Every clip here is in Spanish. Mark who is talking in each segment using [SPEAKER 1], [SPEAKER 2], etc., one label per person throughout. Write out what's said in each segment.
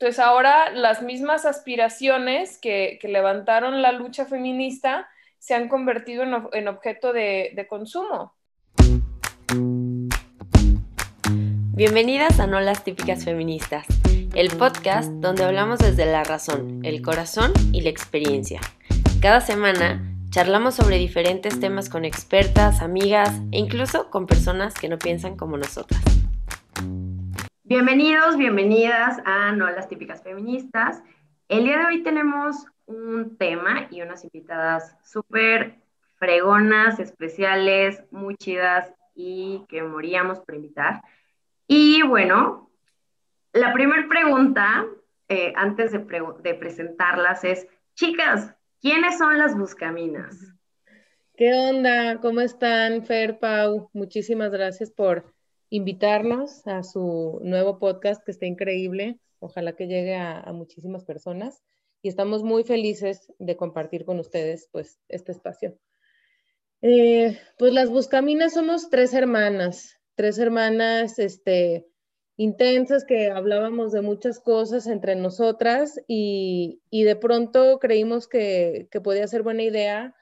[SPEAKER 1] Entonces ahora las mismas aspiraciones que, levantaron la lucha feminista se han convertido en, objeto de, de consumo.
[SPEAKER 2] Bienvenidas a No las típicas feministas, el podcast donde hablamos desde la razón, el corazón y la experiencia. Cada semana charlamos sobre diferentes temas con expertas, amigas e incluso con personas que no piensan como nosotras.
[SPEAKER 3] Bienvenidos, bienvenidas a No las típicas feministas. El día de hoy tenemos un tema y unas invitadas súper fregonas, especiales, muy chidas y que moríamos por invitar. Y bueno, la primera pregunta, eh, antes de, de presentarlas, es, chicas, ¿quiénes son las buscaminas?
[SPEAKER 4] ¿Qué onda? ¿Cómo están, Fer, Pau? Muchísimas gracias por invitarnos a su nuevo podcast que está increíble. Ojalá que llegue a, muchísimas personas y estamos muy felices de compartir con ustedes pues este espacio. Eh, pues las Buscaminas somos tres hermanas, tres hermanas este, intensas que hablábamos de muchas cosas entre nosotras y, de pronto creímos que podía ser buena idea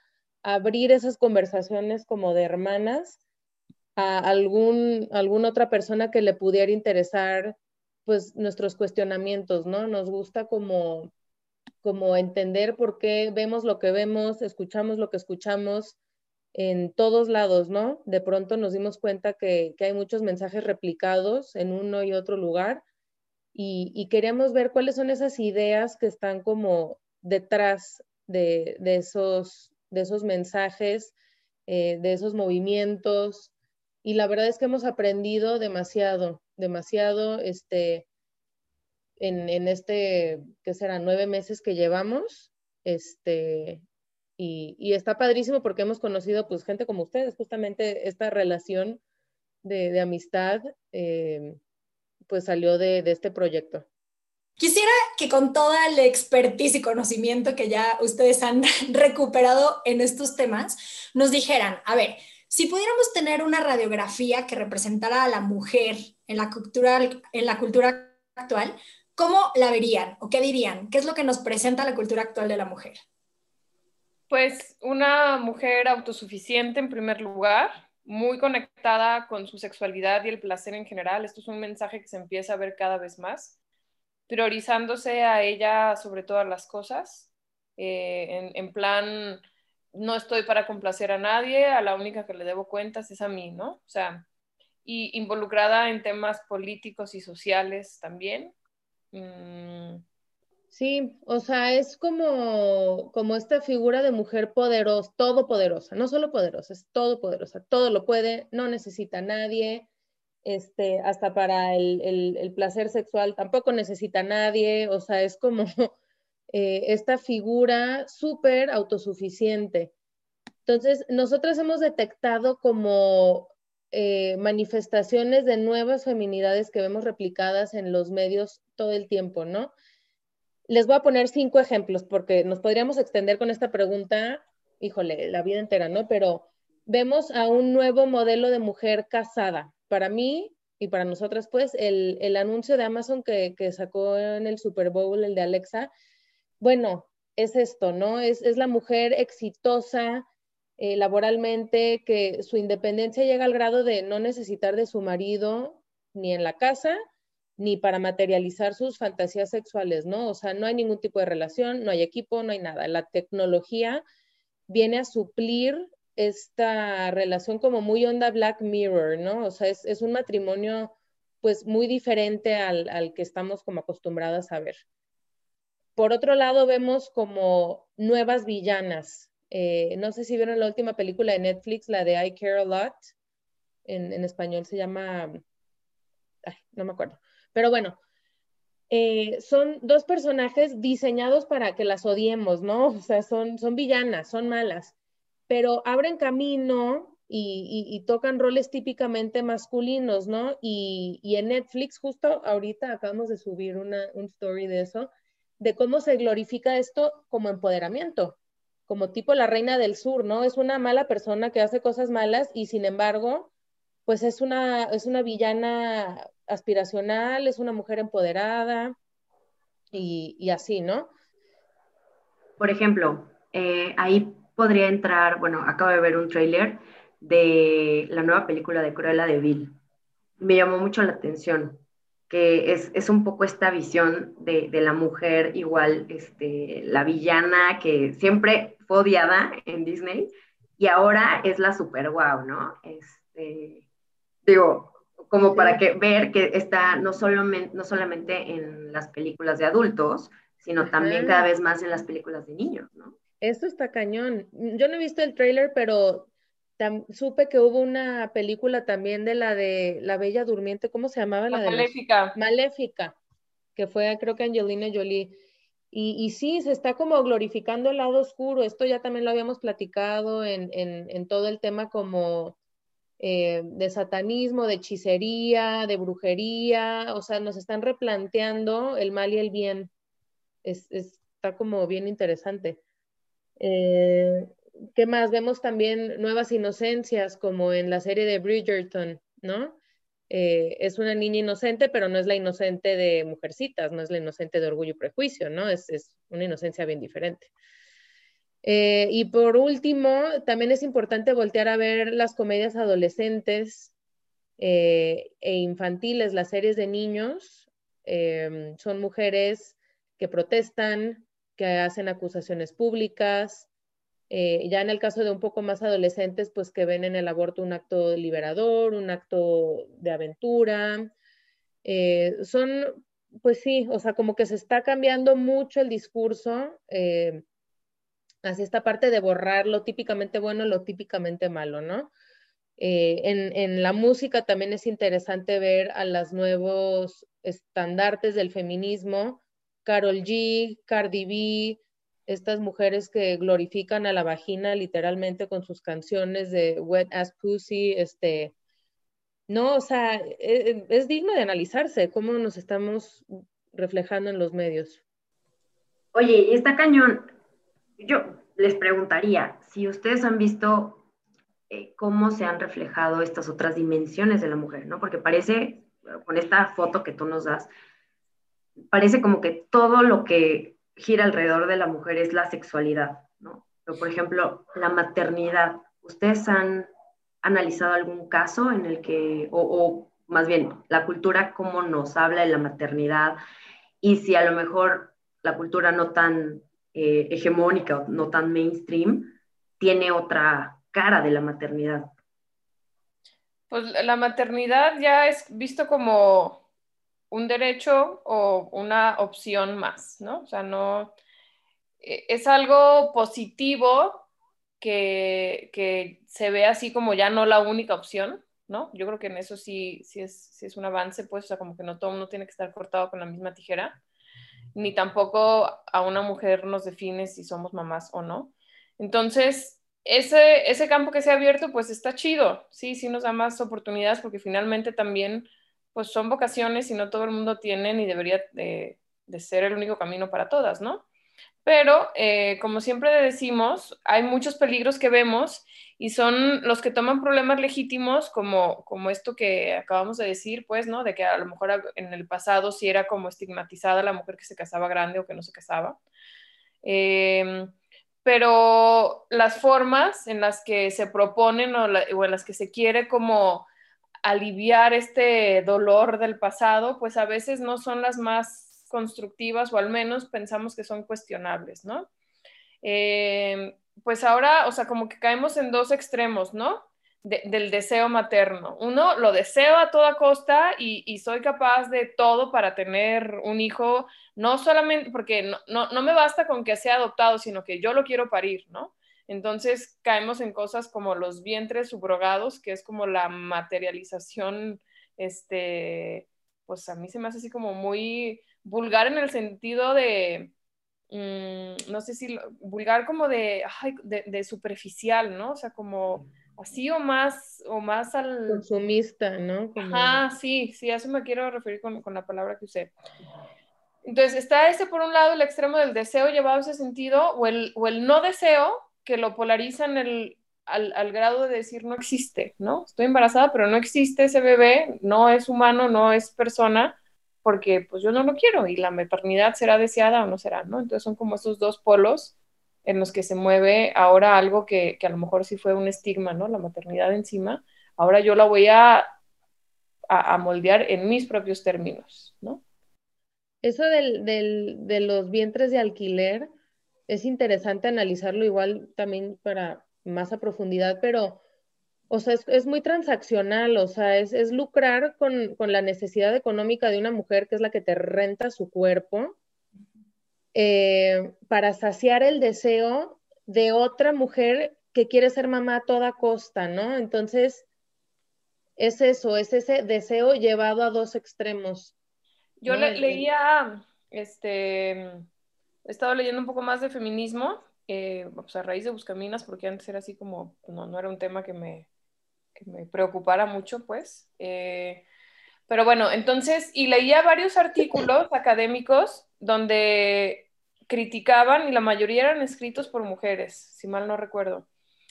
[SPEAKER 4] abrir esas conversaciones como de hermanas a algún, alguna otra persona que le pudiera interesar pues nuestros cuestionamientos, ¿no? Nos gusta como, como entender por qué vemos lo que vemos, escuchamos lo que escuchamos en todos lados, ¿no? De pronto nos dimos cuenta que, hay muchos mensajes replicados en uno y otro lugar y, queríamos ver cuáles son esas ideas que están como detrás de, esos, de esos mensajes, eh, de esos movimientos, y la verdad es que hemos aprendido demasiado, demasiado este, en, en este, ¿qué será? Nueve meses que llevamos, este, y, y, está padrísimo porque hemos conocido pues gente como ustedes, justamente esta relación de, amistad, eh, pues salió de, de este proyecto.
[SPEAKER 5] Quisiera que con toda la expertise y conocimiento que ya ustedes han recuperado en estos temas, nos dijeran, a ver, si pudiéramos tener una radiografía que representara a la mujer en la cultura, en la cultura actual, ¿cómo la verían o qué dirían? ¿Qué es lo que nos presenta la cultura actual de la mujer?
[SPEAKER 1] Pues una mujer autosuficiente en primer lugar, muy conectada con su sexualidad y el placer en general. Esto es un mensaje que se empieza a ver cada vez más, priorizándose a ella sobre todas las cosas, eh, en, en plan no estoy para complacer a nadie, a la única que le debo cuentas es a mí, ¿no? O sea, y involucrada en temas políticos y sociales también. Mm.
[SPEAKER 4] Sí, o sea, es como, como esta figura de mujer poderosa, todopoderosa, no solo poderosa, es todopoderosa, todo lo puede, no necesita a nadie, este, hasta para el, el placer sexual tampoco necesita a nadie, o sea, es como eh, esta figura súper autosuficiente. Entonces, nosotras hemos detectado como eh, manifestaciones de nuevas feminidades que vemos replicadas en los medios todo el tiempo, ¿no? Les voy a poner cinco ejemplos porque nos podríamos extender con esta pregunta, híjole, la vida entera, ¿no? Pero vemos a un nuevo modelo de mujer casada. Para mí y para nosotras, pues, el, anuncio de Amazon que, que, sacó en el Super Bowl, el de Alexa, bueno, es esto, ¿no? Es, la mujer exitosa eh, laboralmente, que su independencia llega al grado de no necesitar de su marido ni en la casa, ni para materializar sus fantasías sexuales, ¿no? O sea, no hay ningún tipo de relación, no hay equipo, no hay nada. La tecnología viene a suplir esta relación como muy onda Black Mirror, ¿no? O sea, es, un matrimonio pues muy diferente al, al, que estamos como acostumbradas a ver. Por otro lado, vemos como nuevas villanas. Eh, no sé si vieron la última película de Netflix, la de I Care a Lot. En, español se llama, no me acuerdo. Pero bueno, eh, son dos personajes diseñados para que las odiemos, ¿no? O sea, son, son villanas, son malas, pero abren camino y, tocan roles típicamente masculinos, ¿no? Y, en Netflix, justo ahorita acabamos de subir una, un story de eso, de cómo se glorifica esto como empoderamiento, como tipo la reina del sur, ¿no? Es una mala persona que hace cosas malas y sin embargo, pues es una, es una villana aspiracional, es una mujer empoderada. y, así, ¿no?
[SPEAKER 3] Por ejemplo, eh, ahí podría entrar, bueno, acabo de ver un tráiler de la nueva película de Cruella de Vil. Me llamó mucho la atención, que es, un poco esta visión de, la mujer igual, este, la villana que siempre fue odiada en Disney y ahora es la super guau, ¿no? Este, digo, como para que ver que está no no solamente en las películas de adultos, sino también cada vez más en las películas de niños, ¿no?
[SPEAKER 4] Esto está cañón. Yo no he visto el trailer, pero supe que hubo una película también de la de La Bella Durmiente, ¿cómo se llamaba? La,
[SPEAKER 1] Maléfica.
[SPEAKER 4] Maléfica, que fue creo que Angelina Jolie. Y, y, sí, se está como glorificando el lado oscuro. Esto ya también lo habíamos platicado en, en, en todo el tema como eh, de satanismo, de hechicería, de brujería. O sea, nos están replanteando el mal y el bien. Es, está como bien interesante. Eh, ¿Qué más? Vemos también nuevas inocencias, como en la serie de Bridgerton, ¿no? Eh, es una niña inocente, pero no es la inocente de Mujercitas, no es la inocente de Orgullo y Prejuicio, ¿no? Es, una inocencia bien diferente. Eh, y por último, también es importante voltear a ver las comedias adolescentes e infantiles, las series de niños. son mujeres que protestan, que hacen acusaciones públicas, eh, ya en el caso de un poco más adolescentes, pues que ven en el aborto un acto liberador, un acto de aventura. Eh, son, pues sí, o sea, como que se está cambiando mucho el discurso eh, hacia esta parte de borrar lo típicamente bueno, lo típicamente malo, ¿no? en, en, la música también es interesante ver a los nuevos estandartes del feminismo, Carol G, Cardi B, estas mujeres que glorifican a la vagina literalmente con sus canciones de Wet Ass Pussy, este, no, o sea, e, e, es, digno de analizarse cómo nos estamos reflejando en los medios.
[SPEAKER 3] Oye, está cañón. Yo les preguntaría si ustedes han visto eh, cómo se han reflejado estas otras dimensiones de la mujer, ¿no? Porque parece, con esta foto que tú nos das, parece como que todo lo que gira alrededor de la mujer es la sexualidad, ¿no? Pero, por ejemplo, la maternidad, ¿ustedes han analizado algún caso en el que, o, más bien, la cultura, cómo nos habla de la maternidad y si a lo mejor la cultura no tan eh, hegemónica no tan mainstream tiene otra cara de la maternidad?
[SPEAKER 1] Pues la maternidad ya es visto como un derecho o una opción más, ¿no? O sea, no, e, es algo positivo que, que, se ve así como ya no la única opción, ¿no? Yo creo que en eso sí, sí, es, sí es un avance, pues, o sea, como que no todo uno tiene que estar cortado con la misma tijera, ni tampoco a una mujer nos define si somos mamás o no. Entonces, ese, ese campo que se ha abierto, pues está chido, sí, sí nos da más oportunidades porque finalmente también pues son vocaciones y no todo el mundo tiene ni debería de, ser el único camino para todas, ¿no? Pero, eh, como siempre decimos, hay muchos peligros que vemos y son los que toman problemas legítimos como, como esto que acabamos de decir, pues, ¿no? De que a lo mejor en el pasado sí era como estigmatizada la mujer que se casaba grande o que no se casaba. Em, pero las formas en las que se proponen o, o en las que se quiere como aliviar este dolor del pasado, pues a veces no son las más constructivas o al menos pensamos que son cuestionables, ¿no? Eh, pues ahora, o sea, como que caemos en dos extremos, ¿no? del deseo materno. Uno, lo deseo a toda costa y, soy capaz de todo para tener un hijo, no solamente porque no, no me basta con que sea adoptado, sino que yo lo quiero parir, ¿no? Entonces caemos en cosas como los vientres subrogados, que es como la materialización, este, pues a mí se me hace así como muy vulgar en el sentido de, mm, no sé si, vulgar como de, de, superficial, ¿no? O sea, como así o más, o más al...
[SPEAKER 4] Consumista, ¿no?
[SPEAKER 1] Ajá, sí, sí, a eso me quiero referir con, con, la palabra que usé. Entonces, está ese por un lado, el extremo del deseo llevado a ese sentido, o el, o el no deseo, que lo polarizan el, al, grado de decir no existe, ¿no? Estoy embarazada, pero no existe ese bebé, no es humano, no es persona, porque pues yo no lo quiero y la maternidad será deseada o no será, ¿no? Entonces son como esos dos polos en los que se mueve ahora algo que, a lo mejor sí fue un estigma, ¿no? La maternidad encima, ahora yo la voy a, a, moldear en mis propios términos, ¿no?
[SPEAKER 4] Eso del, de los vientres de alquiler es interesante analizarlo igual también para más a profundidad, pero o sea, es, muy transaccional, o sea, es, lucrar con, la necesidad económica de una mujer que es la que te renta su cuerpo eh, para saciar el deseo de otra mujer que quiere ser mamá a toda costa, ¿no? Entonces, es eso, es ese deseo llevado a dos extremos.
[SPEAKER 1] Yo leía, este, he estado leyendo un poco más de feminismo, eh, pues a raíz de Buscaminas, porque antes era así como, no, no era un tema que me, que me preocupara mucho, pues. Eh, pero bueno, entonces, y leía varios artículos académicos donde criticaban, y la mayoría eran escritos por mujeres, si mal no recuerdo,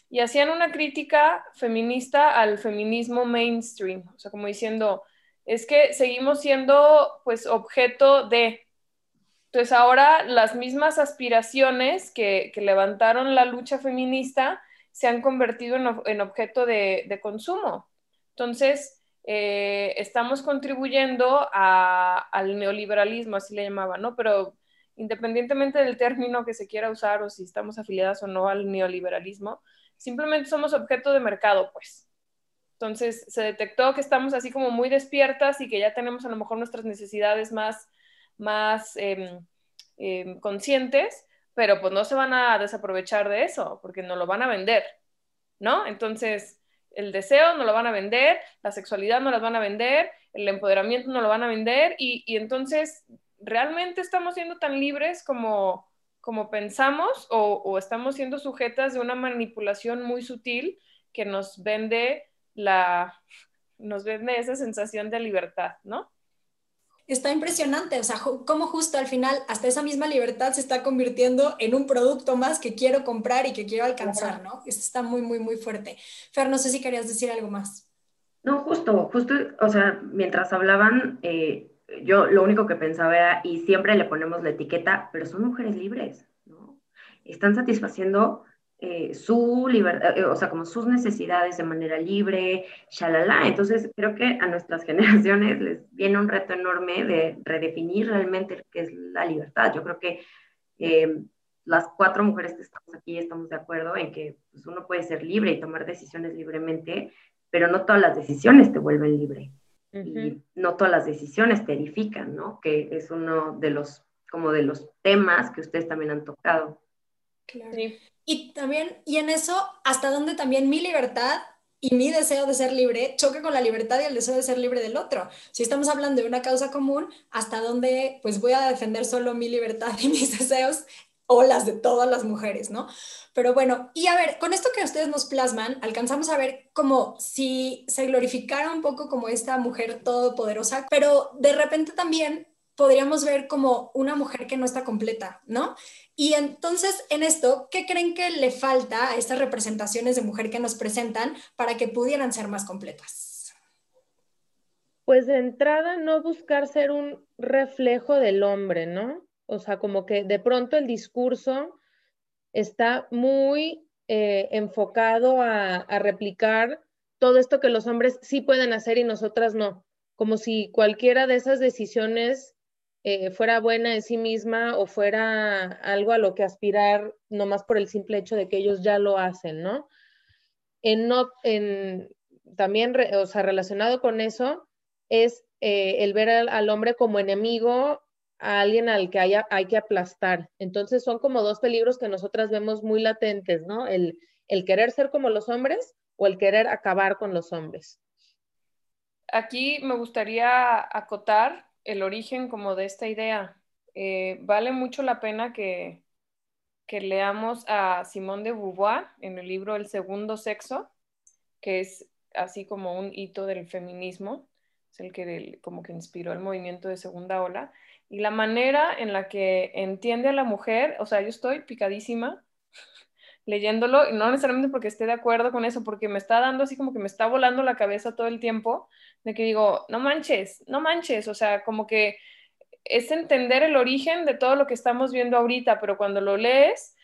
[SPEAKER 1] y hacían una crítica feminista al feminismo mainstream, o sea, como diciendo, es que seguimos siendo pues objeto de... Entonces ahora las mismas aspiraciones que, que levantaron la lucha feminista se han convertido en, objeto de, consumo. Entonces, eh, estamos contribuyendo al neoliberalismo, así le llamaba, ¿no? Pero independientemente del término que se quiera usar o si estamos afiliadas o no al neoliberalismo, simplemente somos objeto de mercado, pues. Entonces, se detectó que estamos así como muy despiertas y que ya tenemos a lo mejor nuestras necesidades más, más em, conscientes pero pues no se van a desaprovechar de eso, porque no lo van a vender, ¿no? Entonces, el deseo no lo van a vender, la sexualidad no las van a vender, el empoderamiento no lo van a vender, y, entonces, ¿realmente estamos siendo tan libres como, como pensamos o, o, estamos siendo sujetas de una manipulación muy sutil que nos vende la, nos vende esa sensación de libertad, ¿no?
[SPEAKER 5] Está impresionante, o sea, cómo justo al final hasta esa misma libertad se está convirtiendo en un producto más que quiero comprar y que quiero alcanzar, ¿no? Esto está muy, muy, muy fuerte. Fer, no sé si querías decir algo más.
[SPEAKER 3] No, justo, justo, o sea, mientras hablaban, eh, yo lo único que pensaba era, y siempre le ponemos la etiqueta, pero son mujeres libres, ¿no? Están satisfaciendo eh, su libertad, eh, o sea, como sus necesidades de manera libre, shalala. Entonces, creo que a nuestras generaciones les viene un reto enorme de redefinir realmente qué es la libertad. Yo creo que eh, las cuatro mujeres que estamos aquí estamos de acuerdo en que pues, uno puede ser libre y tomar decisiones libremente, pero no todas las decisiones te vuelven libre. Y no todas las decisiones te edifican, ¿no? Que es uno de los, como de los temas que ustedes también han tocado.
[SPEAKER 5] Claro. Y también, y en eso, hasta dónde también mi libertad y mi deseo de ser libre choca con la libertad y el deseo de ser libre del otro. Si estamos hablando de una causa común, hasta dónde pues voy a defender solo mi libertad y mis deseos o las de todas las mujeres, ¿no? Pero bueno, y a ver, con esto que ustedes nos plasman, alcanzamos a ver como si se glorificara un poco como esta mujer todopoderosa, pero de repente también podríamos ver como una mujer que no está completa, ¿no? Y entonces, en esto, ¿qué creen que le falta a estas representaciones de mujer que nos presentan para que pudieran ser más completas?
[SPEAKER 4] Pues de entrada, no buscar ser un reflejo del hombre, ¿no? O sea, como que de pronto el discurso está muy eh, enfocado a, a replicar todo esto que los hombres sí pueden hacer y nosotras no. Como si cualquiera de esas decisiones eh, fuera buena en sí misma o fuera algo a lo que aspirar nomás por el simple hecho de que ellos ya lo hacen, ¿no? En no en, también, o sea, relacionado con eso, es eh, el ver al, hombre como enemigo, a alguien al que haya, hay que aplastar. Entonces son como dos peligros que nosotras vemos muy latentes, ¿no? El, el querer ser como los hombres o el querer acabar con los hombres.
[SPEAKER 1] Aquí me gustaría acotar el origen como de esta idea. Eh, vale mucho la pena que, que leamos a Simone de Beauvoir en el libro El segundo sexo, que es así como un hito del feminismo, es el que como que inspiró el movimiento de segunda ola, y la manera en la que entiende a la mujer, o sea, yo estoy picadísima leyéndolo, y no necesariamente porque esté de acuerdo con eso, porque me está dando así como que me está volando la cabeza todo el tiempo, de que digo, no manches, no manches, o sea, como que es entender el origen de todo lo que estamos viendo ahorita, pero cuando lo lees,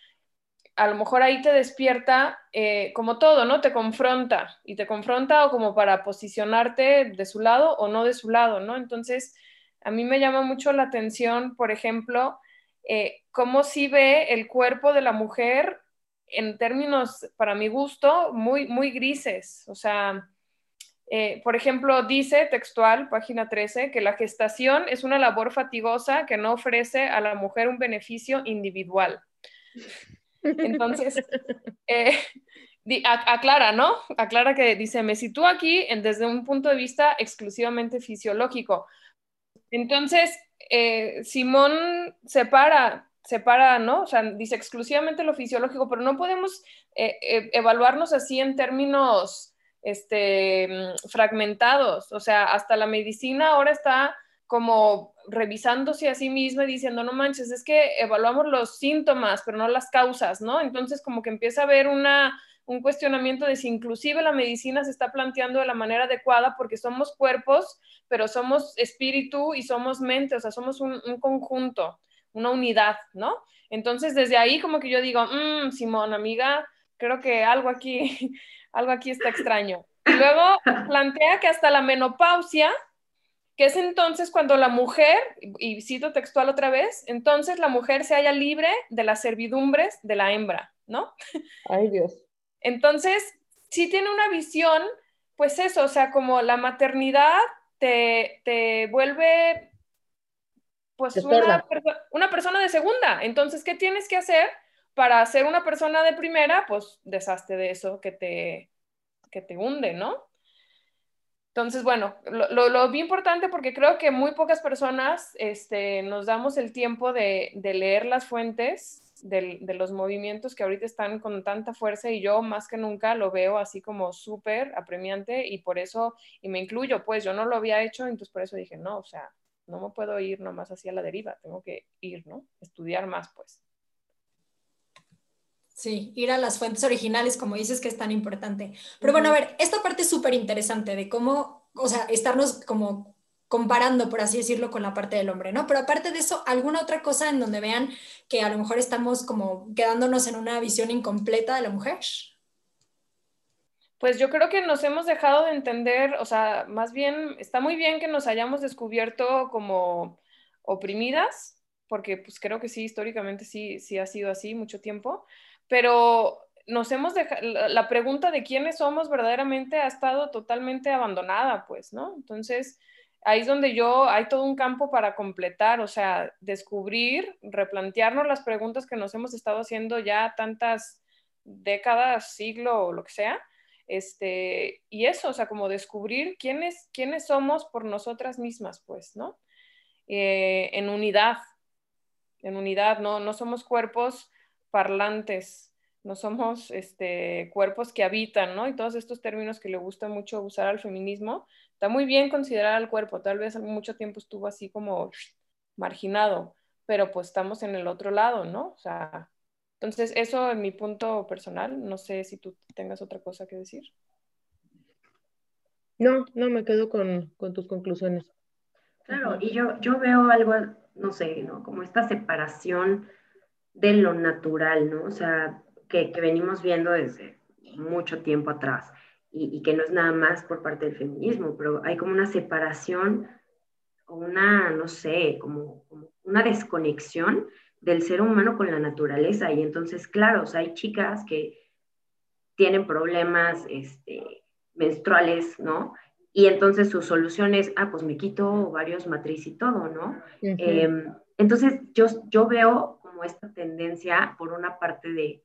[SPEAKER 1] a lo mejor ahí te despierta, eh, como todo, ¿no? Te confronta y te confronta o como para posicionarte de su lado o no de su lado, ¿no? Entonces, a mí me llama mucho la atención, por ejemplo, eh, cómo si ve el cuerpo de la mujer en términos, para mi gusto, muy, muy grises. O sea, eh, por ejemplo, dice textual, página 13, que la gestación es una labor fatigosa que no ofrece a la mujer un beneficio individual. Entonces, eh, aclara, ¿no? Aclara que dice, me sitúo aquí desde un punto de vista exclusivamente fisiológico. Entonces, eh, Simón separa separa, ¿no? O sea, dice exclusivamente lo fisiológico, pero no podemos eh, eh, evaluarnos así en términos este, mm, fragmentados. O sea, hasta la medicina ahora está como revisándose a sí misma y diciendo, no manches, es que evaluamos los síntomas, pero no las causas, ¿no? Entonces, como que empieza a haber una, un cuestionamiento de si inclusive la medicina se está planteando de la manera adecuada porque somos cuerpos, pero somos espíritu y somos mente, o sea, somos un, un conjunto una unidad, ¿no? Entonces, desde ahí como que yo digo, mmm, Simón, amiga, creo que algo aquí, algo aquí está extraño. Y luego plantea que hasta la menopausia, que es entonces cuando la mujer, y cito textual otra vez, entonces la mujer se halla libre de las servidumbres de la hembra, ¿no?
[SPEAKER 4] Ay Dios.
[SPEAKER 1] Entonces, sí tiene una visión, pues eso, o sea, como la maternidad te, te vuelve pues una, una, persona de segunda. Entonces, ¿qué tienes que hacer para ser una persona de primera? Pues deshazte de eso que te, que te hunde, ¿no? Entonces, bueno, lo, lo, vi importante porque creo que muy pocas personas este, nos damos el tiempo de, de leer las fuentes de, de, los movimientos que ahorita están con tanta fuerza y yo más que nunca lo veo así como súper apremiante y por eso, y me incluyo, pues yo no lo había hecho, entonces por eso dije, no, o sea, no me puedo ir nomás hacia la deriva, tengo que ir, ¿no? Estudiar más, pues.
[SPEAKER 5] Sí, ir a las fuentes originales, como dices, que es tan importante. Pero bueno, a ver, esta parte es súper interesante de cómo, o sea, estarnos como comparando, por así decirlo, con la parte del hombre, ¿no? Pero aparte de eso, ¿alguna otra cosa en donde vean que a lo mejor estamos como quedándonos en una visión incompleta de la mujer?
[SPEAKER 1] Pues yo creo que nos hemos dejado de entender, o sea, más bien está muy bien que nos hayamos descubierto como oprimidas, porque pues creo que sí, históricamente sí, sí ha sido así mucho tiempo, pero nos hemos dejado, la pregunta de quiénes somos verdaderamente ha estado totalmente abandonada, pues, ¿no? Entonces, ahí es donde yo, hay todo un campo para completar, o sea, descubrir, replantearnos las preguntas que nos hemos estado haciendo ya tantas décadas, siglo o lo que sea, este, y eso, o sea, como descubrir quiénes, quiénes somos por nosotras mismas, pues, ¿no? Eh, en unidad, en unidad, ¿no? No somos cuerpos parlantes, no somos este, cuerpos que habitan, ¿no? Y todos estos términos que le gusta mucho usar al feminismo, está muy bien considerar al cuerpo, tal vez mucho tiempo estuvo así como marginado, pero pues estamos en el otro lado, ¿no? O sea, entonces, eso en mi punto personal, no sé si tú tengas otra cosa que decir.
[SPEAKER 4] No, no, me quedo con, tus conclusiones.
[SPEAKER 3] Claro, y yo, yo veo algo, no sé, ¿no? Como esta separación de lo natural, ¿no? O sea, que, venimos viendo desde mucho tiempo atrás y, y, que no es nada más por parte del feminismo, pero hay como una separación o una, no sé, como, como una desconexión del ser humano con la naturaleza. Y entonces, claro, hay chicas que tienen problemas este, menstruales, ¿no? Y entonces su solución es, ah, pues me quito varios matriz y todo, ¿no? Em, entonces, yo, yo veo como esta tendencia, por una parte de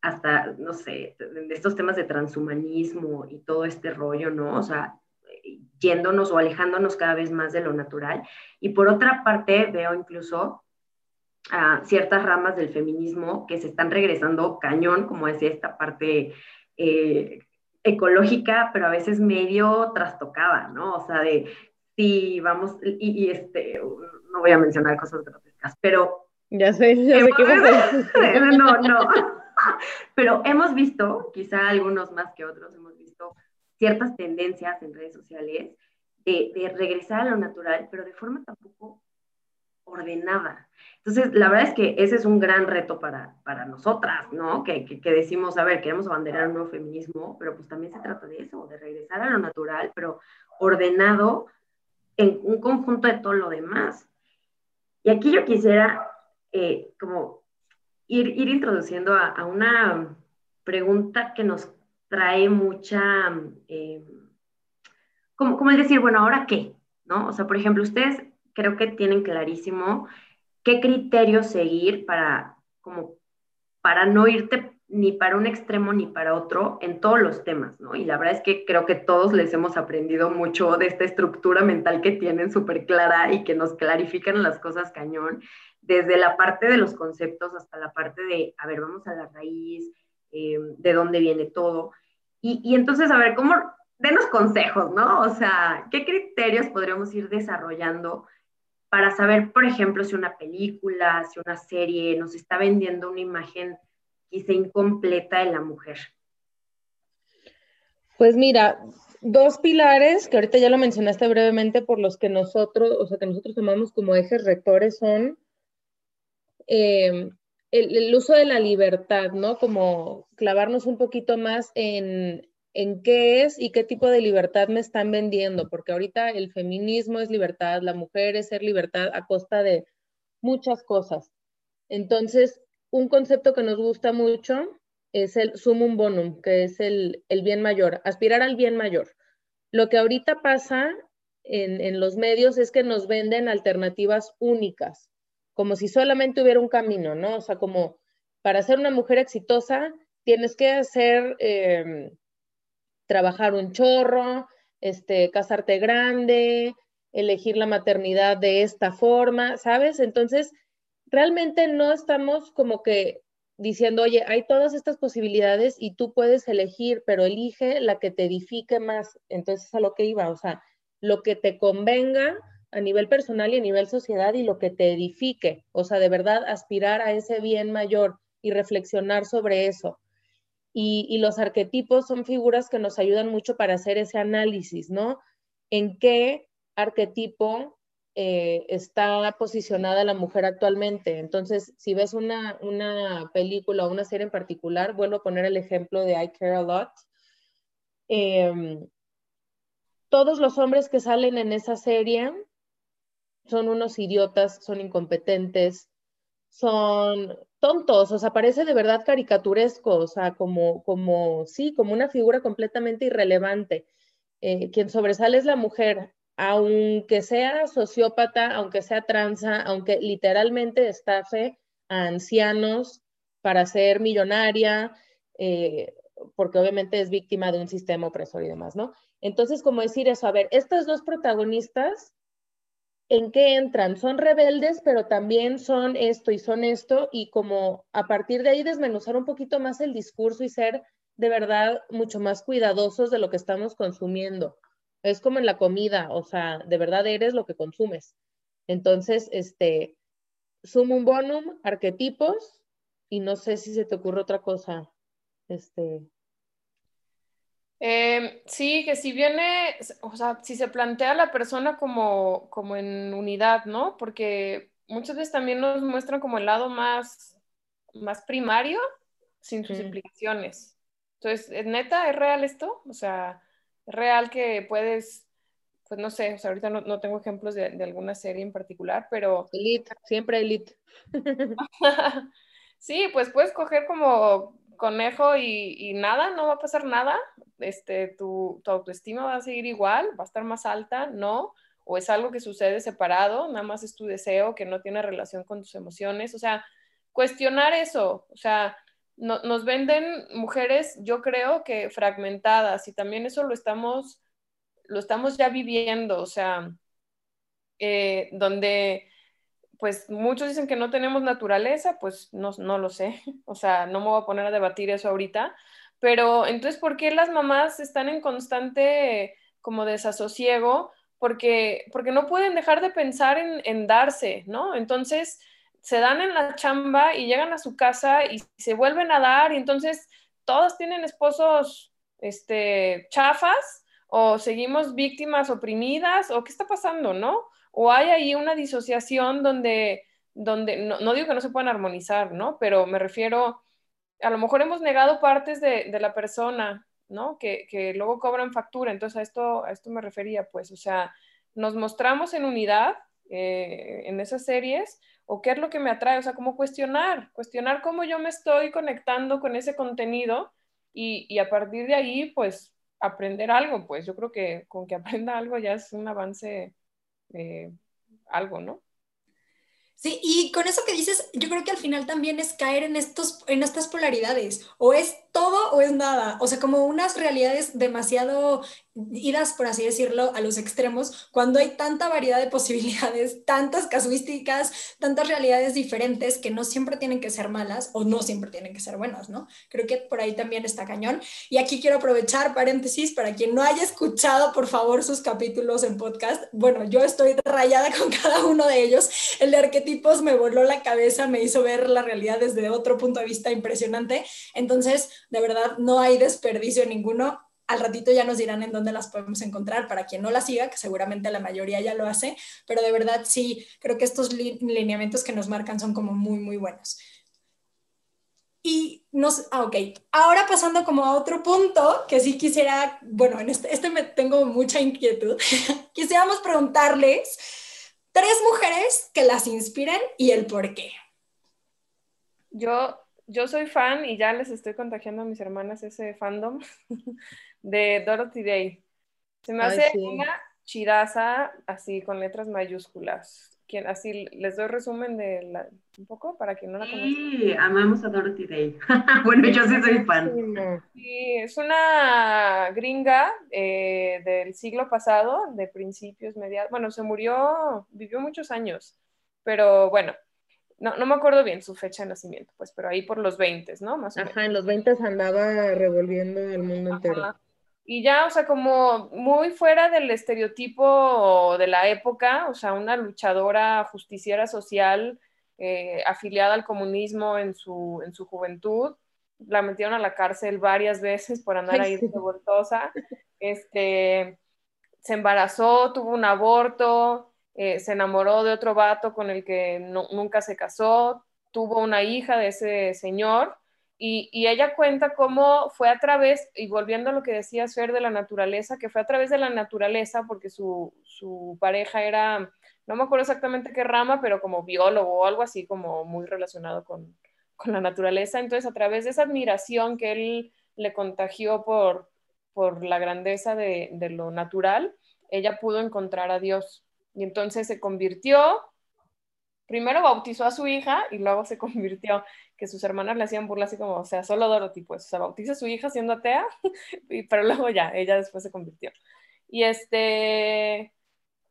[SPEAKER 3] hasta, no sé, de estos temas de transhumanismo y todo este rollo, ¿no? O sea, yéndonos o alejándonos cada vez más de lo natural. Y por otra parte, veo incluso a ciertas ramas del feminismo que se están regresando cañón, como decía, esta parte eh, ecológica, pero a veces medio trastocada, ¿no? O sea, de si vamos, y, este, no voy a mencionar cosas grotescas, pero...
[SPEAKER 4] Ya sé, ya sé qué
[SPEAKER 3] No, no. Pero hemos visto, quizá algunos más que otros, hemos visto ciertas tendencias en redes sociales de, de regresar a lo natural, pero de forma tampoco ordenada. Entonces, la verdad es que ese es un gran reto para, para nosotras, ¿no? Que, que, decimos, a ver, queremos abanderar un nuevo feminismo, pero pues también se trata de eso, de regresar a lo natural, pero ordenado en un conjunto de todo lo demás. Y aquí yo quisiera eh, como ir, ir introduciendo a, una pregunta que nos trae mucha, eh, como, como el decir, bueno, ¿ahora qué? ¿No? O sea, por ejemplo, ustedes creo que tienen clarísimo qué criterios seguir para, como, para no irte ni para un extremo ni para otro en todos los temas, ¿no? Y la verdad es que creo que todos les hemos aprendido mucho de esta estructura mental que tienen súper clara y que nos clarifican las cosas cañón, desde la parte de los conceptos hasta la parte de, a ver, vamos a la raíz, eh, de dónde viene todo. Y, y entonces, a ver, ¿cómo? Denos consejos, ¿no? O sea, ¿qué criterios podríamos ir desarrollando para saber, por ejemplo, si una película, si una serie nos está vendiendo una imagen quizá incompleta de la mujer?
[SPEAKER 4] Pues mira, dos pilares que ahorita ya lo mencionaste brevemente por los que nosotros, o sea, que nosotros tomamos como ejes rectores son eh, el, el, uso de la libertad, ¿no? Como clavarnos un poquito más en, en qué es y qué tipo de libertad me están vendiendo, porque ahorita el feminismo es libertad, la mujer es ser libertad a costa de muchas cosas. Entonces, un concepto que nos gusta mucho es el sumum bonum, que es el, el bien mayor, aspirar al bien mayor. Lo que ahorita pasa en, en los medios es que nos venden alternativas únicas, como si solamente hubiera un camino, ¿no? O sea, como para ser una mujer exitosa tienes que hacer... Eh, trabajar un chorro, este, casarte grande, elegir la maternidad de esta forma, ¿sabes? Entonces, realmente no estamos como que diciendo, oye, hay todas estas posibilidades y tú puedes elegir, pero elige la que te edifique más. Entonces, a lo que iba, o sea, lo que te convenga a nivel personal y a nivel sociedad y lo que te edifique, o sea, de verdad aspirar a ese bien mayor y reflexionar sobre eso. Y, los arquetipos son figuras que nos ayudan mucho para hacer ese análisis, ¿no? En qué arquetipo eh, está posicionada la mujer actualmente. Entonces, si ves una, una película o una serie en particular, vuelvo a poner el ejemplo de I Care a Lot. Em, todos los hombres que salen en esa serie son unos idiotas, son incompetentes, son tontos, o sea, parece de verdad caricaturesco, o sea, como, como, sí, como una figura completamente irrelevante. Eh, quien sobresale es la mujer, aunque sea sociópata, aunque sea transa, aunque literalmente estafe a ancianos para ser millonaria, eh, porque obviamente es víctima de un sistema opresor y demás, ¿no? Entonces, como decir eso, a ver, estas dos protagonistas en qué entran. Son rebeldes, pero también son esto y son esto, y como a partir de ahí desmenuzar un poquito más el discurso y ser de verdad mucho más cuidadosos de lo que estamos consumiendo. Es como en la comida, o sea, de verdad eres lo que consumes. Entonces, este, sumum bonum, arquetipos, y no sé si se te ocurre otra cosa, este,
[SPEAKER 1] eh, sí, que si viene, o sea, si se plantea la persona como, como en unidad, ¿no? Porque muchas veces también nos muestran como el lado más, más primario sin sus implicaciones. Entonces, ¿es neta? ¿Es real esto? O sea, ¿es real que puedes, pues no sé, o sea, ahorita no, no tengo ejemplos de, de, alguna serie en particular, pero...
[SPEAKER 4] Elite, siempre elite.
[SPEAKER 1] sí, pues puedes coger como conejo y, nada, no va a pasar nada, este, tu, tu, autoestima va a seguir igual, va a estar más alta, no, o es algo que sucede separado, nada más es tu deseo que no tiene relación con tus emociones, o sea, cuestionar eso, o sea, no, nos venden mujeres, yo creo que fragmentadas, y también eso lo estamos, lo estamos ya viviendo, o sea, eh, donde pues muchos dicen que no tenemos naturaleza, pues no, no lo sé, o sea, no me voy a poner a debatir eso ahorita, pero entonces, ¿por qué las mamás están en constante como desasosiego? Porque, porque no pueden dejar de pensar en, en darse, ¿no? Entonces, se dan en la chamba y llegan a su casa y se vuelven a dar y entonces todos tienen esposos este, chafas o seguimos víctimas oprimidas o qué está pasando, ¿no? O hay ahí una disociación donde, donde no, digo que no se puedan armonizar, ¿no? Pero me refiero, a lo mejor hemos negado partes de, la persona, ¿no? Que, que, luego cobran factura, entonces a esto, a esto me refería, pues, o sea, nos mostramos en unidad eh, en esas series o qué es lo que me atrae, o sea, cómo cuestionar, cuestionar cómo yo me estoy conectando con ese contenido y, a partir de ahí, pues, aprender algo, pues yo creo que con que aprenda algo ya es un avance, eh, algo, ¿no?
[SPEAKER 5] Sí, y con eso que dices, yo creo que al final también es caer en, estos, en estas polaridades, o es todo o es nada, o sea, como unas realidades demasiado idas, por así decirlo, a los extremos, cuando hay tanta variedad de posibilidades, tantas casuísticas, tantas realidades diferentes que no siempre tienen que ser malas o no siempre tienen que ser buenas, ¿no? Creo que por ahí también está cañón. Y aquí quiero aprovechar paréntesis para quien no haya escuchado, por favor, sus capítulos en podcast. Bueno, yo estoy rayada con cada uno de ellos. El de arquetipos me voló la cabeza, me hizo ver la realidad desde otro punto de vista impresionante. Entonces, de verdad, no hay desperdicio ninguno al ratito ya nos dirán en dónde las podemos encontrar para quien no las siga, que seguramente la mayoría ya lo hace, pero de verdad sí, creo que estos lineamientos que nos marcan son como muy, muy buenos. Y nos, ah, ok, ahora pasando como a otro punto que sí quisiera, bueno, en este, este me tengo mucha inquietud, quisiéramos preguntarles tres mujeres que las inspiren y el por qué.
[SPEAKER 1] Yo, yo soy fan y ya les estoy contagiando a mis hermanas ese fandom de Dorothy Day. Se me hace una chidaza así con letras mayúsculas. ¿Quién, así les doy resumen de la, un poco para quien no la
[SPEAKER 3] conozca. Sí, amamos a Dorothy Day. bueno, yo sí soy fan.
[SPEAKER 1] Sí, es una gringa eh, del siglo pasado, de principios, mediados. Bueno, se murió, vivió muchos años, pero bueno, no, no me acuerdo bien su fecha de nacimiento, pues, pero ahí por los 20, ¿no?
[SPEAKER 4] Más Ajá, en los 20 andaba revolviendo el mundo entero.
[SPEAKER 1] Y ya, o sea, como muy fuera del estereotipo de la época, o sea, una luchadora justiciera social eh, afiliada al comunismo en su, en su juventud. La metieron a la cárcel varias veces por andar ahí de revoltosa. Este, se embarazó, tuvo un aborto, eh, se enamoró de otro vato con el que nunca se casó, tuvo una hija de ese señor y, ella cuenta cómo fue a través, y volviendo a lo que decía Fer de la naturaleza, que fue a través de la naturaleza, porque su, pareja era, no me acuerdo exactamente qué rama, pero como biólogo o algo así, como muy relacionado con, la naturaleza. Entonces, a través de esa admiración que él le contagió por, por la grandeza de, de lo natural, ella pudo encontrar a Dios. Y entonces se convirtió, primero bautizó a su hija y luego se convirtió que sus hermanas le hacían burla así como, o sea, solo Dorothy, pues, o sea, bautiza a su hija siendo atea, pero luego ya, ella después se convirtió. Y este,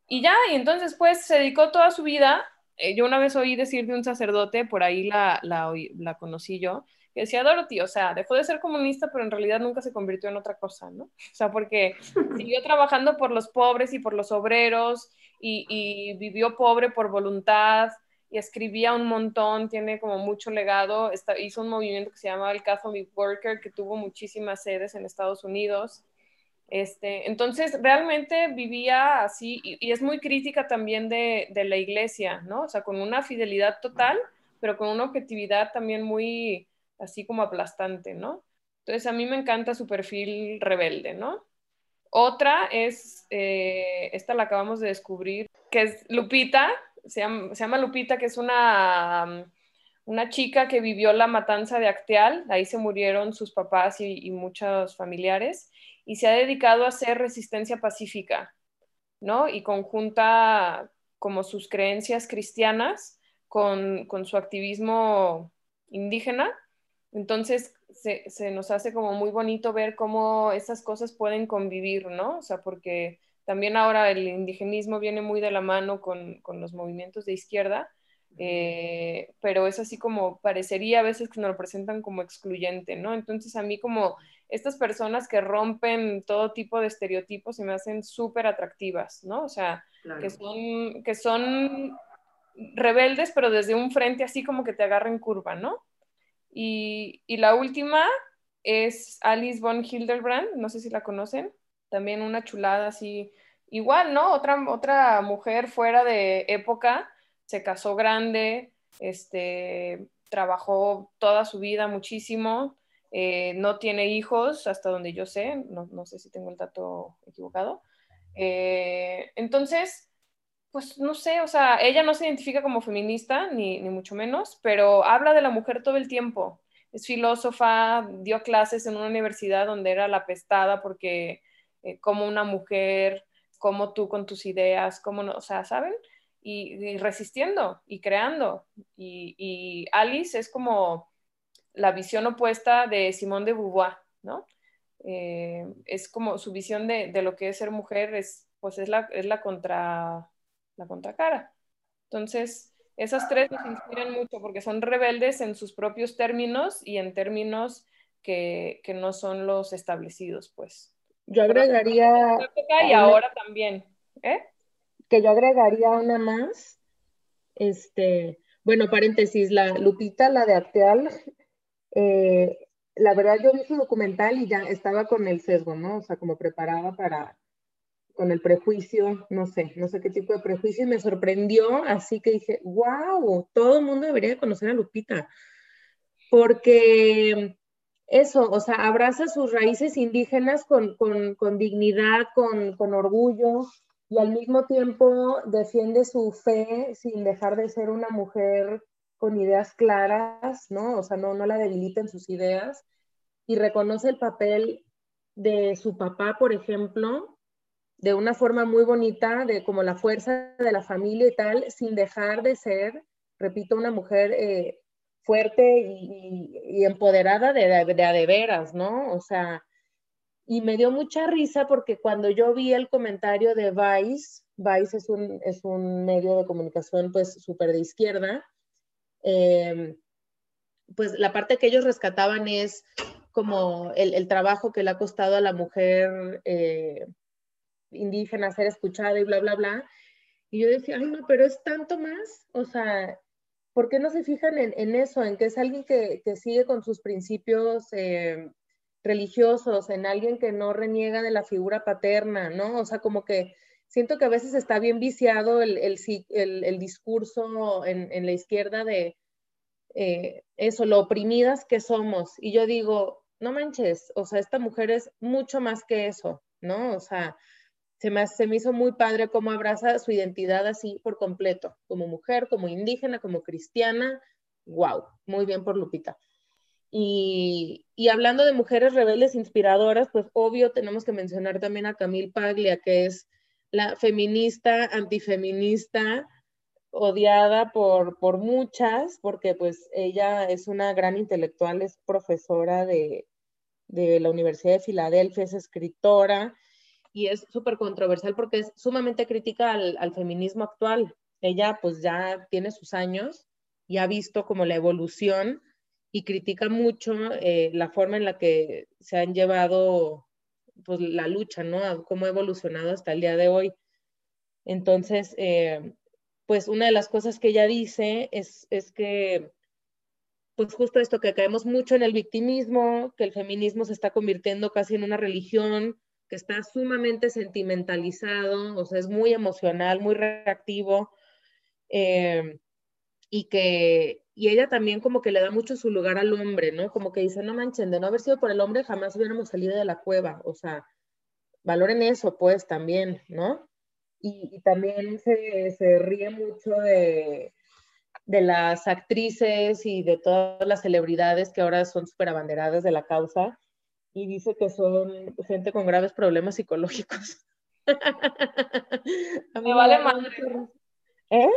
[SPEAKER 1] y ya, y entonces pues se dedicó toda su vida, eh, yo una vez oí decir de un sacerdote, por ahí la, la, la conocí yo, que decía Dorothy, o sea, dejó de ser comunista, pero en realidad nunca se convirtió en otra cosa, ¿no? O sea, porque siguió trabajando por los pobres y por los obreros y, y vivió pobre por voluntad y escribía un montón, tiene como mucho legado, hizo un movimiento que se llamaba el Catholic Worker, que tuvo muchísimas sedes en Estados Unidos. Este, entonces, realmente vivía así, y, es muy crítica también de, de, la iglesia, ¿no? O sea, con una fidelidad total, pero con una objetividad también muy, así como aplastante, ¿no? Entonces, a mí me encanta su perfil rebelde, ¿no? Otra es, eh, esta la acabamos de descubrir, que es Lupita, se llama, Lupita, que es una, una chica que vivió la matanza de Acteal, ahí se murieron sus papás y, muchos familiares, y se ha dedicado a hacer resistencia pacífica, ¿no? Y conjunta como sus creencias cristianas con, su activismo indígena. Entonces se, se, nos hace como muy bonito ver cómo esas cosas pueden convivir, ¿no? O sea, porque también ahora el indigenismo viene muy de la mano con, los movimientos de izquierda, eh, pero es así como parecería a veces que nos lo presentan como excluyente, ¿no? Entonces a mí como estas personas que rompen todo tipo de estereotipos se me hacen súper atractivas, ¿no? O sea, que son, que son rebeldes, pero desde un frente así como que te agarren curva, ¿no? Y, la última es Alice von Hildebrand, no sé si la conocen, también una chulada así, igual, ¿no? Otra, otra mujer fuera de época, se casó grande, este, trabajó toda su vida muchísimo, eh, no tiene hijos, hasta donde yo sé, no, no sé si tengo el dato equivocado. Eh, entonces, pues no sé, o sea, ella no se identifica como feminista, ni, ni, mucho menos, pero habla de la mujer todo el tiempo. Es filósofa, dio clases en una universidad donde era la pestada porque eh, como una mujer, como tú con tus ideas, como no, o sea, ¿saben? Y, resistiendo y creando. Y, y, Alice es como la visión opuesta de Simone de Beauvoir, ¿no? Eh, es como su visión de, de, lo que es ser mujer, es, pues es la, es la contra la contracara. Entonces, esas tres nos inspiran mucho porque son rebeldes en sus propios términos y en términos que, que no son los establecidos, pues.
[SPEAKER 4] Yo agregaría...
[SPEAKER 1] Y ahora también, ¿eh?
[SPEAKER 4] Que yo agregaría una más. Este, bueno, paréntesis, la Lupita, la de Acteal, eh, la verdad yo vi su documental y ya estaba con el sesgo, ¿no? O sea, como preparada para, con el prejuicio, no sé, no sé qué tipo de prejuicio, me sorprendió, así que dije, wow, todo el mundo debería conocer a Lupita, porque eso, o sea, abraza sus raíces indígenas con, con, con dignidad, con, con, orgullo, y al mismo tiempo defiende su fe sin dejar de ser una mujer con ideas claras, ¿no? O sea, no, no la debilita en sus ideas, y reconoce el papel de su papá, por ejemplo, de una forma muy bonita, de como la fuerza de la familia y tal, sin dejar de ser, repito, una mujer eh, fuerte y, empoderada de, de, de, de veras, ¿no? O sea, y me dio mucha risa porque cuando yo vi el comentario de Vice, Vice es un, es un medio de comunicación pues súper de izquierda, eh, pues la parte que ellos rescataban es como el, el, trabajo que le ha costado a la mujer eh, indígena ser escuchada y bla, bla, bla. Y yo decía, ay, no, pero es tanto más. O sea, ¿por qué no se fijan en, en eso? En que es alguien que, que sigue con sus principios eh, religiosos, en alguien que no reniega de la figura paterna, ¿no? O sea, como que siento que a veces está bien viciado el, el, el, el discurso en, en, la izquierda de eh, eso, lo oprimidas que somos. Y yo digo, no manches, o sea, esta mujer es mucho más que eso, ¿no? O sea, se me, se me hizo muy padre cómo abraza su identidad así por completo, como mujer, como indígena, como cristiana. ¡Wow! Muy bien por Lupita. Y, y, hablando de mujeres rebeldes inspiradoras, pues obvio tenemos que mencionar también a Camille Paglia, que es la feminista, antifeminista, odiada por, por muchas, porque pues ella es una gran intelectual, es profesora de, de la Universidad de Filadelfia, es escritora, y es súper controversial porque es sumamente crítica al, feminismo actual. Ella pues ya tiene sus años y ha visto como la evolución y critica mucho eh, la forma en la que se han llevado pues la lucha, ¿no? Cómo ha evolucionado hasta el día de hoy. Entonces, eh, pues una de las cosas que ella dice es, es que pues justo esto, que caemos mucho en el victimismo, que el feminismo se está convirtiendo casi en una religión, que está sumamente sentimentalizado, o sea, es muy emocional, muy reactivo, eh, y que, y ella también como que le da mucho su lugar al hombre, ¿no? Como que dice, no manchen, de no haber sido por el hombre jamás hubiéramos salido de la cueva, o sea, valoren eso, pues, también, ¿no? Y, también se, se, ríe mucho de, de las actrices y de todas las celebridades que ahora son súper abanderadas de la causa, y dice que son gente con graves problemas psicológicos.
[SPEAKER 1] A mí me vale madre.
[SPEAKER 4] ¿Eh?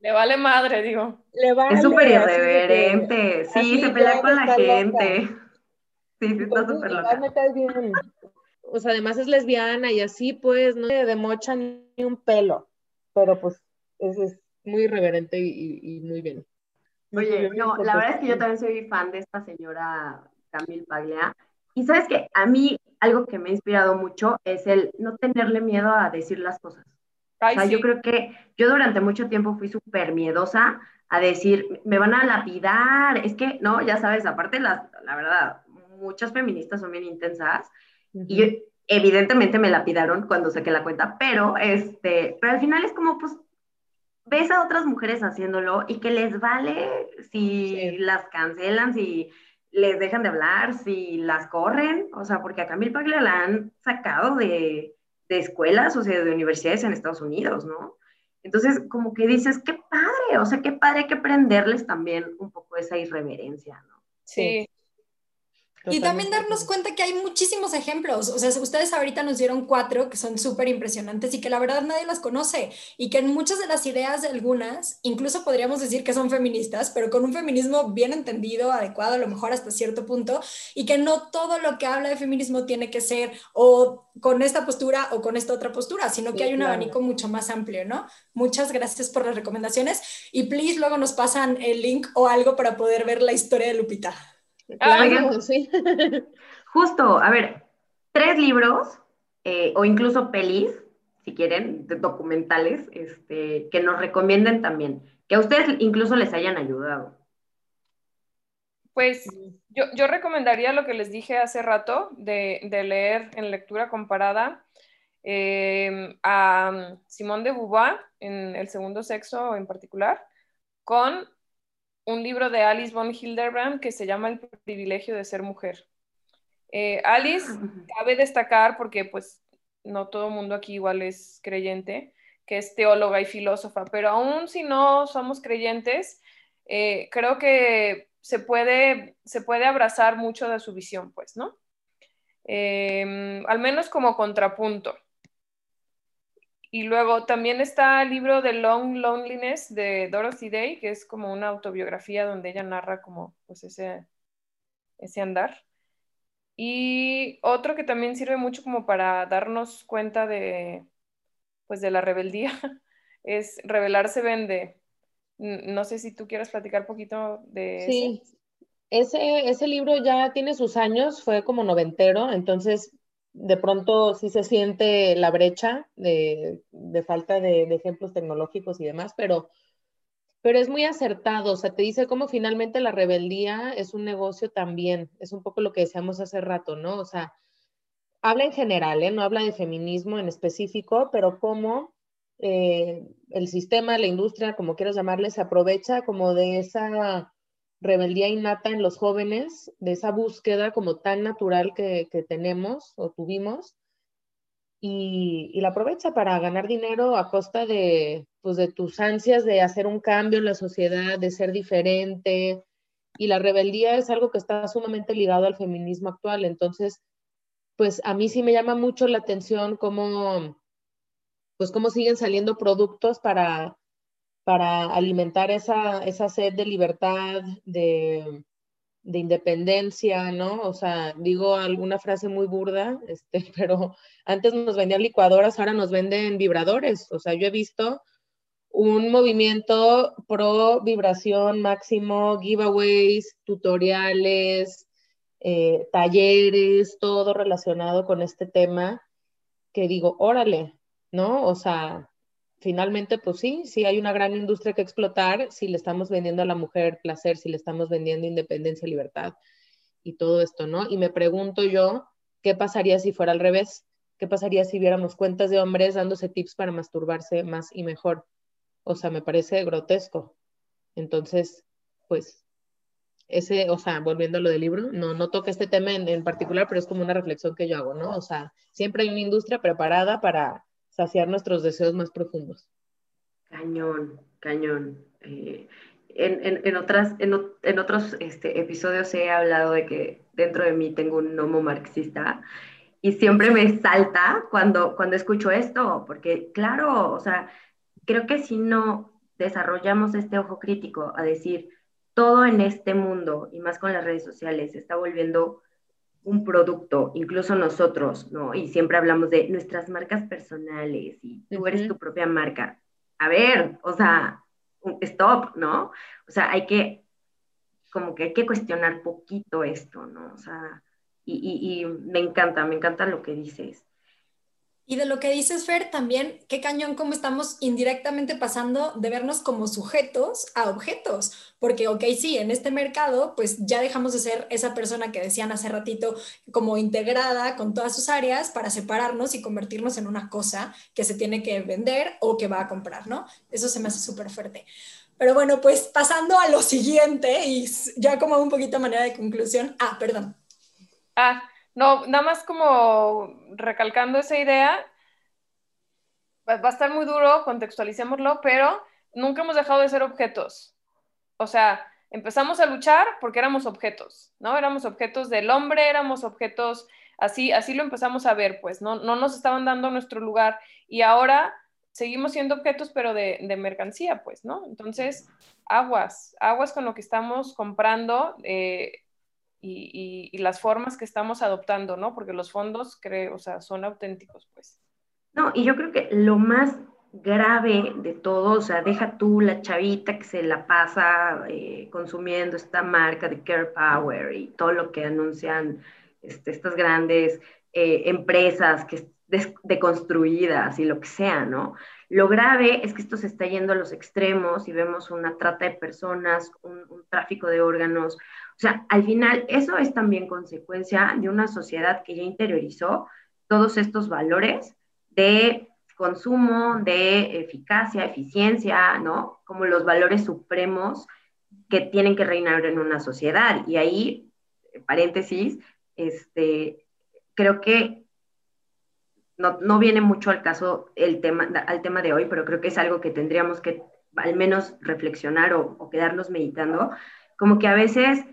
[SPEAKER 1] Le vale madre, digo.
[SPEAKER 4] Le vale,
[SPEAKER 3] es súper irreverente. Que, sí, se pelea con la gente. Loca. Sí, sí, está súper loca.
[SPEAKER 4] Me cae bien. O sea, además es lesbiana y así, pues, no de mocha ni un pelo. Pero pues, es, es muy irreverente y, y, muy bien.
[SPEAKER 3] Oye, no, la verdad es que yo también soy fan de esta señora Camille Paglia. Y sabes que a mí algo que me ha inspirado mucho es el no tenerle miedo a decir las cosas. o sea, yo creo que yo durante mucho tiempo fui súper miedosa a decir, me van a lapidar, es que, no, ya sabes, aparte, la, la verdad, muchas feministas son bien intensas y evidentemente me lapidaron cuando saqué la cuenta, pero, este, pero al final es como, pues, ves a otras mujeres haciéndolo y que les vale si las cancelan, si les dejan de hablar, si las corren, o sea, porque a Camille Paglia la han sacado de, de escuelas, o sea, de universidades en Estados Unidos, ¿no? Entonces, como que dices, qué padre, o sea, qué padre que prenderles también un poco esa irreverencia, ¿no?
[SPEAKER 1] Sí.
[SPEAKER 5] Y también darnos cuenta que hay muchísimos ejemplos. O sea, ustedes ahorita nos dieron cuatro que son súper impresionantes y que la verdad nadie las conoce. Y que en muchas de las ideas de algunas, incluso podríamos decir que son feministas, pero con un feminismo bien entendido, adecuado, a lo mejor hasta cierto punto. Y que no todo lo que habla de feminismo tiene que ser o con esta postura o con esta otra postura, sino que hay un abanico mucho más amplio, ¿no? Muchas gracias por las recomendaciones. Y please, luego nos pasan el link o algo para poder ver la historia de Lupita.
[SPEAKER 3] Ah, Justo, a ver, tres libros eh, o incluso pelis, si quieren, documentales, este, que nos recomienden también, que a ustedes incluso les hayan ayudado.
[SPEAKER 1] Pues yo, recomendaría lo que les dije hace rato de, leer en lectura comparada eh, a Simón de Beauvoir en El segundo sexo en particular, con un libro de Alice von Hildebrand que se llama El privilegio de ser mujer. Eh, Alice cabe destacar, porque pues no todo el mundo aquí igual es creyente, que es teóloga y filósofa, pero aún si no somos creyentes, eh, creo que se puede, se puede abrazar mucho de su visión, pues, ¿no? Em, al menos como contrapunto. Y luego también está el libro de Long Loneliness de Dorothy Day, que es como una autobiografía donde ella narra como pues ese, ese andar. Y otro que también sirve mucho como para darnos cuenta de, pues de la rebeldía, es Rebelarse Vende. No sé si tú quieres platicar un poquito de
[SPEAKER 4] sí. Ese, ese libro ya tiene sus años, fue como noventero, entonces de pronto sí se siente la brecha de, falta de, ejemplos tecnológicos y demás, pero, pero es muy acertado, o sea, te dice cómo finalmente la rebeldía es un negocio también, es un poco lo que decíamos hace rato, ¿no? O sea, habla en general, ¿eh? no habla de feminismo en específico, pero cómo eh, el sistema, la industria, como quieras llamarle, se aprovecha como de esa rebeldía innata en los jóvenes, de esa búsqueda como tan natural que, tenemos o tuvimos, y, la aprovecha para ganar dinero a costa de, pues, de tus ansias de hacer un cambio en la sociedad, de ser diferente, y la rebeldía es algo que está sumamente ligado al feminismo actual, entonces, pues a mí sí me llama mucho la atención cómo, pues cómo siguen saliendo productos para para alimentar esa, esa sed de libertad, de, de, independencia, ¿no? O sea, digo alguna frase muy burda, este, pero antes nos vendían licuadoras, ahora nos venden vibradores. O sea, yo he visto un movimiento pro vibración máximo, giveaways, tutoriales, eh, talleres, todo relacionado con este tema, que digo, órale, ¿no? O sea, finalmente, pues sí, sí hay una gran industria que explotar si le estamos vendiendo a la mujer placer, si le estamos vendiendo independencia, libertad y todo esto, ¿no? Y me pregunto yo, ¿qué pasaría si fuera al revés? ¿Qué pasaría si viéramos cuentas de hombres dándose tips para masturbarse más y mejor? O sea, me parece grotesco. Entonces, pues, ese, o sea, volviendo a lo del libro, no, no toca este tema en, en particular, pero es como una reflexión que yo hago, ¿no? O sea, siempre hay una industria preparada para saciar nuestros deseos más profundos.
[SPEAKER 3] Cañón, cañón. Eh, en, otras, en, otros este, episodios he hablado de que dentro de mí tengo un nomo marxista y siempre me salta cuando, cuando escucho esto, porque claro, o sea, creo que si no desarrollamos este ojo crítico a decir todo en este mundo y más con las redes sociales se está volviendo un producto, incluso nosotros, ¿no? Y siempre hablamos de nuestras marcas personales y tú eres tu propia marca. A ver, o sea, stop, ¿no? O sea, hay que, como que hay que cuestionar poquito esto, ¿no? O sea, y, y, me encanta, me encanta lo que dices.
[SPEAKER 5] Y de lo que dices, Fer, también, qué cañón cómo estamos indirectamente pasando de vernos como sujetos a objetos. Porque, ok, sí, en este mercado, pues ya dejamos de ser esa persona que decían hace ratito como integrada con todas sus áreas para separarnos y convertirnos en una cosa que se tiene que vender o que va a comprar, ¿no? Eso se me hace súper fuerte. Pero bueno, pues pasando a lo siguiente y ya como un poquito manera de conclusión. Ah, perdón.
[SPEAKER 1] Ah, no, nada más como recalcando esa idea, va a estar muy duro, contextualicémoslo, pero nunca hemos dejado de ser objetos. O sea, empezamos a luchar porque éramos objetos, ¿no? Éramos objetos del hombre, éramos objetos, así, así lo empezamos a ver, pues, no, no nos estaban dando nuestro lugar y ahora seguimos siendo objetos, pero de, mercancía, pues, ¿no? Entonces, aguas, aguas con lo que estamos comprando. Eh, y, las formas que estamos adoptando, ¿no? Porque los fondos, creo, o sea, son auténticos, pues.
[SPEAKER 3] No, y yo creo que lo más grave de todo, o sea, deja tú la chavita que se la pasa eh, consumiendo esta marca de Care Power y todo lo que anuncian este, estas grandes eh, empresas que deconstruidas y lo que sea, ¿no? Lo grave es que esto se está yendo a los extremos y vemos una trata de personas, un, un tráfico de órganos, o sea, al final eso es también consecuencia de una sociedad que ya interiorizó todos estos valores de consumo, de eficacia, eficiencia, ¿no? Como los valores supremos que tienen que reinar en una sociedad. Y ahí, paréntesis, este, creo que no, no, viene mucho al caso el tema, al tema de hoy, pero creo que es algo que tendríamos que al menos reflexionar o, o quedarnos meditando, como que a veces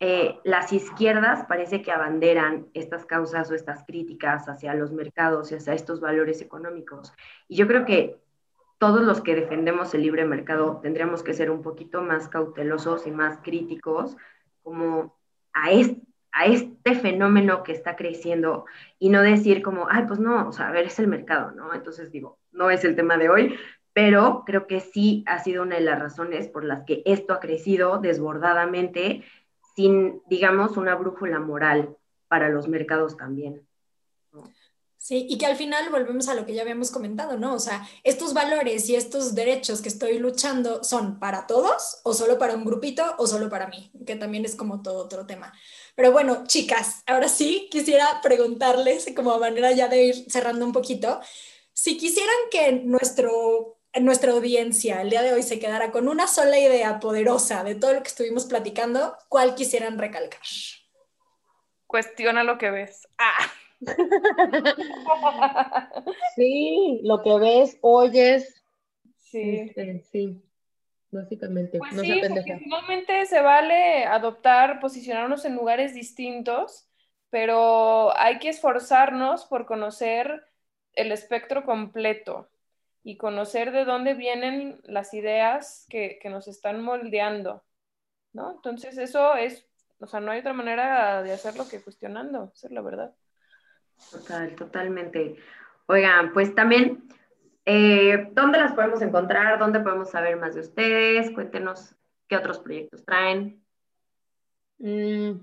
[SPEAKER 3] eh, las izquierdas parece que abanderan estas causas o estas críticas hacia los mercados y hacia estos valores económicos. Y yo creo que todos los que defendemos el libre mercado tendríamos que ser un poquito más cautelosos y más críticos como a este, a este fenómeno que está creciendo y no decir como, ay, pues no, o sea, a ver, es el mercado, ¿no? Entonces digo, no es el tema de hoy, pero creo que sí ha sido una de las razones por las que esto ha crecido desbordadamente sin, digamos, una brújula moral para los mercados también.
[SPEAKER 5] Sí, y que al final volvemos a lo que ya habíamos comentado, ¿no? O sea, estos valores y estos derechos que estoy luchando son para todos o solo para un grupito o solo para mí, que también es como todo otro tema. Pero bueno, chicas, ahora sí quisiera preguntarles, como manera ya de ir cerrando un poquito, si quisieran que nuestro nuestra audiencia el día de hoy se quedara con una sola idea poderosa de todo lo que estuvimos platicando, ¿cuál quisieran recalcar?
[SPEAKER 1] Cuestiona lo que ves. Ah.
[SPEAKER 4] sí, lo que ves, oyes.
[SPEAKER 1] Sí.
[SPEAKER 4] Este, sí, básicamente.
[SPEAKER 1] Pues sí, porque finalmente se vale adoptar, posicionarnos en lugares distintos, pero hay que esforzarnos por conocer el espectro completo y conocer de dónde vienen las ideas que, nos están moldeando, ¿no? Entonces eso es, o sea, no hay otra manera de hacerlo que cuestionando, esa es la verdad.
[SPEAKER 3] Total, totalmente. Oigan, pues también, eh, ¿dónde las podemos encontrar? ¿Dónde podemos saber más de ustedes? Cuéntenos qué otros proyectos traen.
[SPEAKER 1] Mm.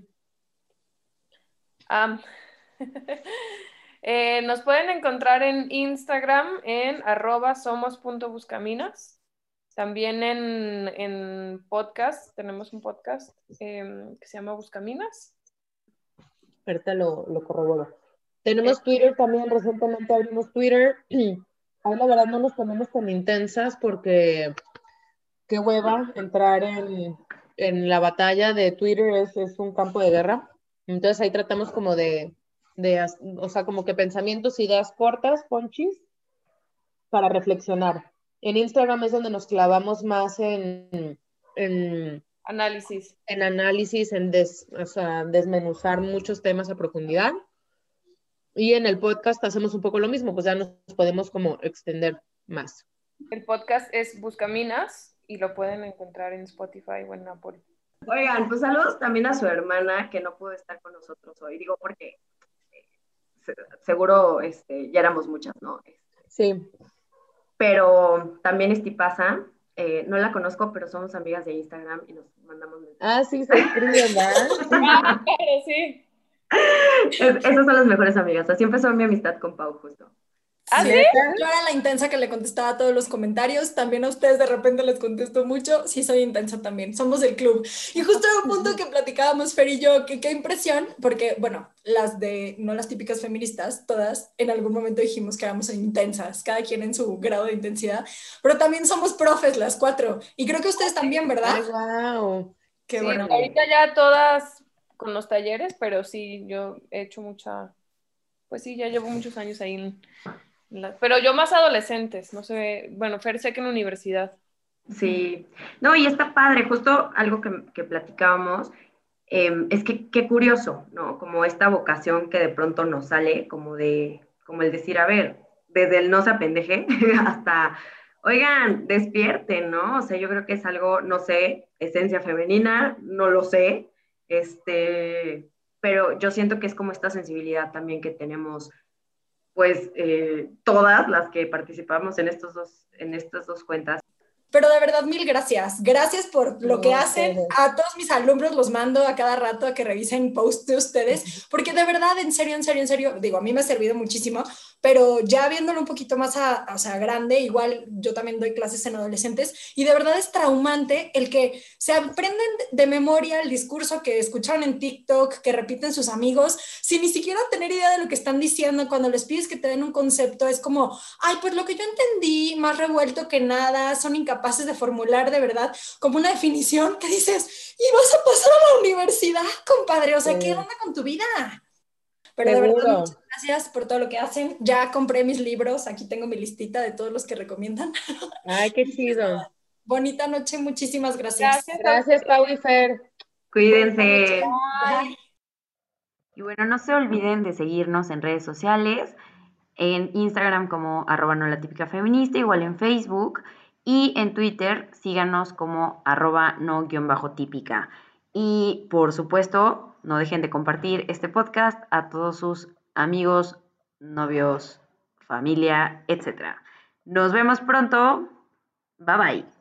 [SPEAKER 1] Eh, nos pueden encontrar en Instagram en arroba somos.buscaminas. También en, podcast, tenemos un podcast em, que se llama Buscaminas.
[SPEAKER 4] Ahorita lo, lo corroboro. Tenemos Twitter también, recientemente abrimos Twitter. Ahí la verdad no nos ponemos tan intensas porque qué hueva entrar en, la batalla de Twitter, es, es un campo de guerra. Entonces ahí tratamos como de de, o sea, como que pensamientos, ideas cortas, ponchis, para reflexionar. En Instagram es donde nos clavamos más en, en
[SPEAKER 1] análisis.
[SPEAKER 4] En análisis, en desmenuzar muchos temas a profundidad. Y en el podcast hacemos un poco lo mismo, pues ya nos podemos como extender más.
[SPEAKER 1] El podcast es Buscaminas y lo pueden encontrar en Spotify o en Apple.
[SPEAKER 3] Oigan, pues saludos también a su hermana que no pudo estar con nosotros hoy. Digo, porque seguro este, ya éramos muchas, ¿no?
[SPEAKER 4] Sí.
[SPEAKER 3] Pero también Estipasa, eh, no la conozco, pero somos amigas de Instagram y nos mandamos
[SPEAKER 4] Ah, sí, se escriben, ¿verdad?
[SPEAKER 1] sí.
[SPEAKER 3] esas son las mejores amigas. Así empezó mi amistad con Pau, justo.
[SPEAKER 1] ¿Ah, sí?
[SPEAKER 5] Yo era la intensa que le contestaba a todos los comentarios. También a ustedes de repente les contesto mucho. Sí, soy intensa también. Somos el club. Y justo en un punto que platicábamos Fer y yo, que qué impresión, porque, bueno, las de, no las típicas feministas, todas en algún momento dijimos que éramos intensas, cada quien en su grado de intensidad, pero también somos profes las cuatro. Y creo que ustedes también, ¿verdad?
[SPEAKER 4] wow.
[SPEAKER 5] Qué
[SPEAKER 1] Sí,
[SPEAKER 5] bueno.
[SPEAKER 1] ahorita ya todas con los talleres, pero sí, yo he hecho mucha, pues sí, ya llevo muchos años ahí en la- pero yo más adolescentes, no sé, bueno, Fer sé que en universidad.
[SPEAKER 3] Sí, no, y está padre, justo algo que, que platicábamos, eh, es que qué curioso, ¿no? Como esta vocación que de pronto nos sale, como de, como el decir, a ver, desde el no se apendeje hasta, oigan, despierten, ¿no? O sea, yo creo que es algo, no sé, esencia femenina, no lo sé, este, pero yo siento que es como esta sensibilidad también que tenemos, pues, eh, todas las que participamos en estos dos, en estas dos cuentas.
[SPEAKER 5] Pero de verdad, mil gracias. Gracias por lo que hacen. A todos mis alumnos los mando a cada rato a que revisen posts de ustedes, porque de verdad, en serio, en serio, en serio, digo, a mí me ha servido muchísimo, pero ya viéndolo un poquito más a, o sea, grande, igual yo también doy clases en adolescentes, y de verdad es traumante el que se aprenden de memoria el discurso que escucharon en TikTok, que repiten sus amigos, sin ni siquiera tener idea de lo que están diciendo. Cuando les pides que te den un concepto, es como, ay, pues lo que yo entendí, más revuelto que nada, son incapaces de formular de verdad como una definición que dices, y vas a pasar a la universidad, compadre, o sea,
[SPEAKER 4] Sí.
[SPEAKER 5] ¿qué onda con tu vida? Pero de verdad,
[SPEAKER 4] Seguro.
[SPEAKER 5] muchas gracias por todo lo que hacen. Ya compré mis libros, aquí tengo mi listita de todos los que recomiendan.
[SPEAKER 4] Ay, qué chido.
[SPEAKER 5] Bonita noche, muchísimas gracias.
[SPEAKER 1] Gracias.
[SPEAKER 4] Gracias, Pau y Fer.
[SPEAKER 3] Cuídense.
[SPEAKER 5] Bye.
[SPEAKER 3] Y bueno, no se olviden de seguirnos en redes sociales, en Instagram como arroba no la típica feminista, igual en Facebook, y en Twitter síganos como arroba no guion bajo típica. Y por supuesto, no dejen de compartir este podcast a todos sus amigos, novios, familia, etc. Nos vemos pronto. Bye bye.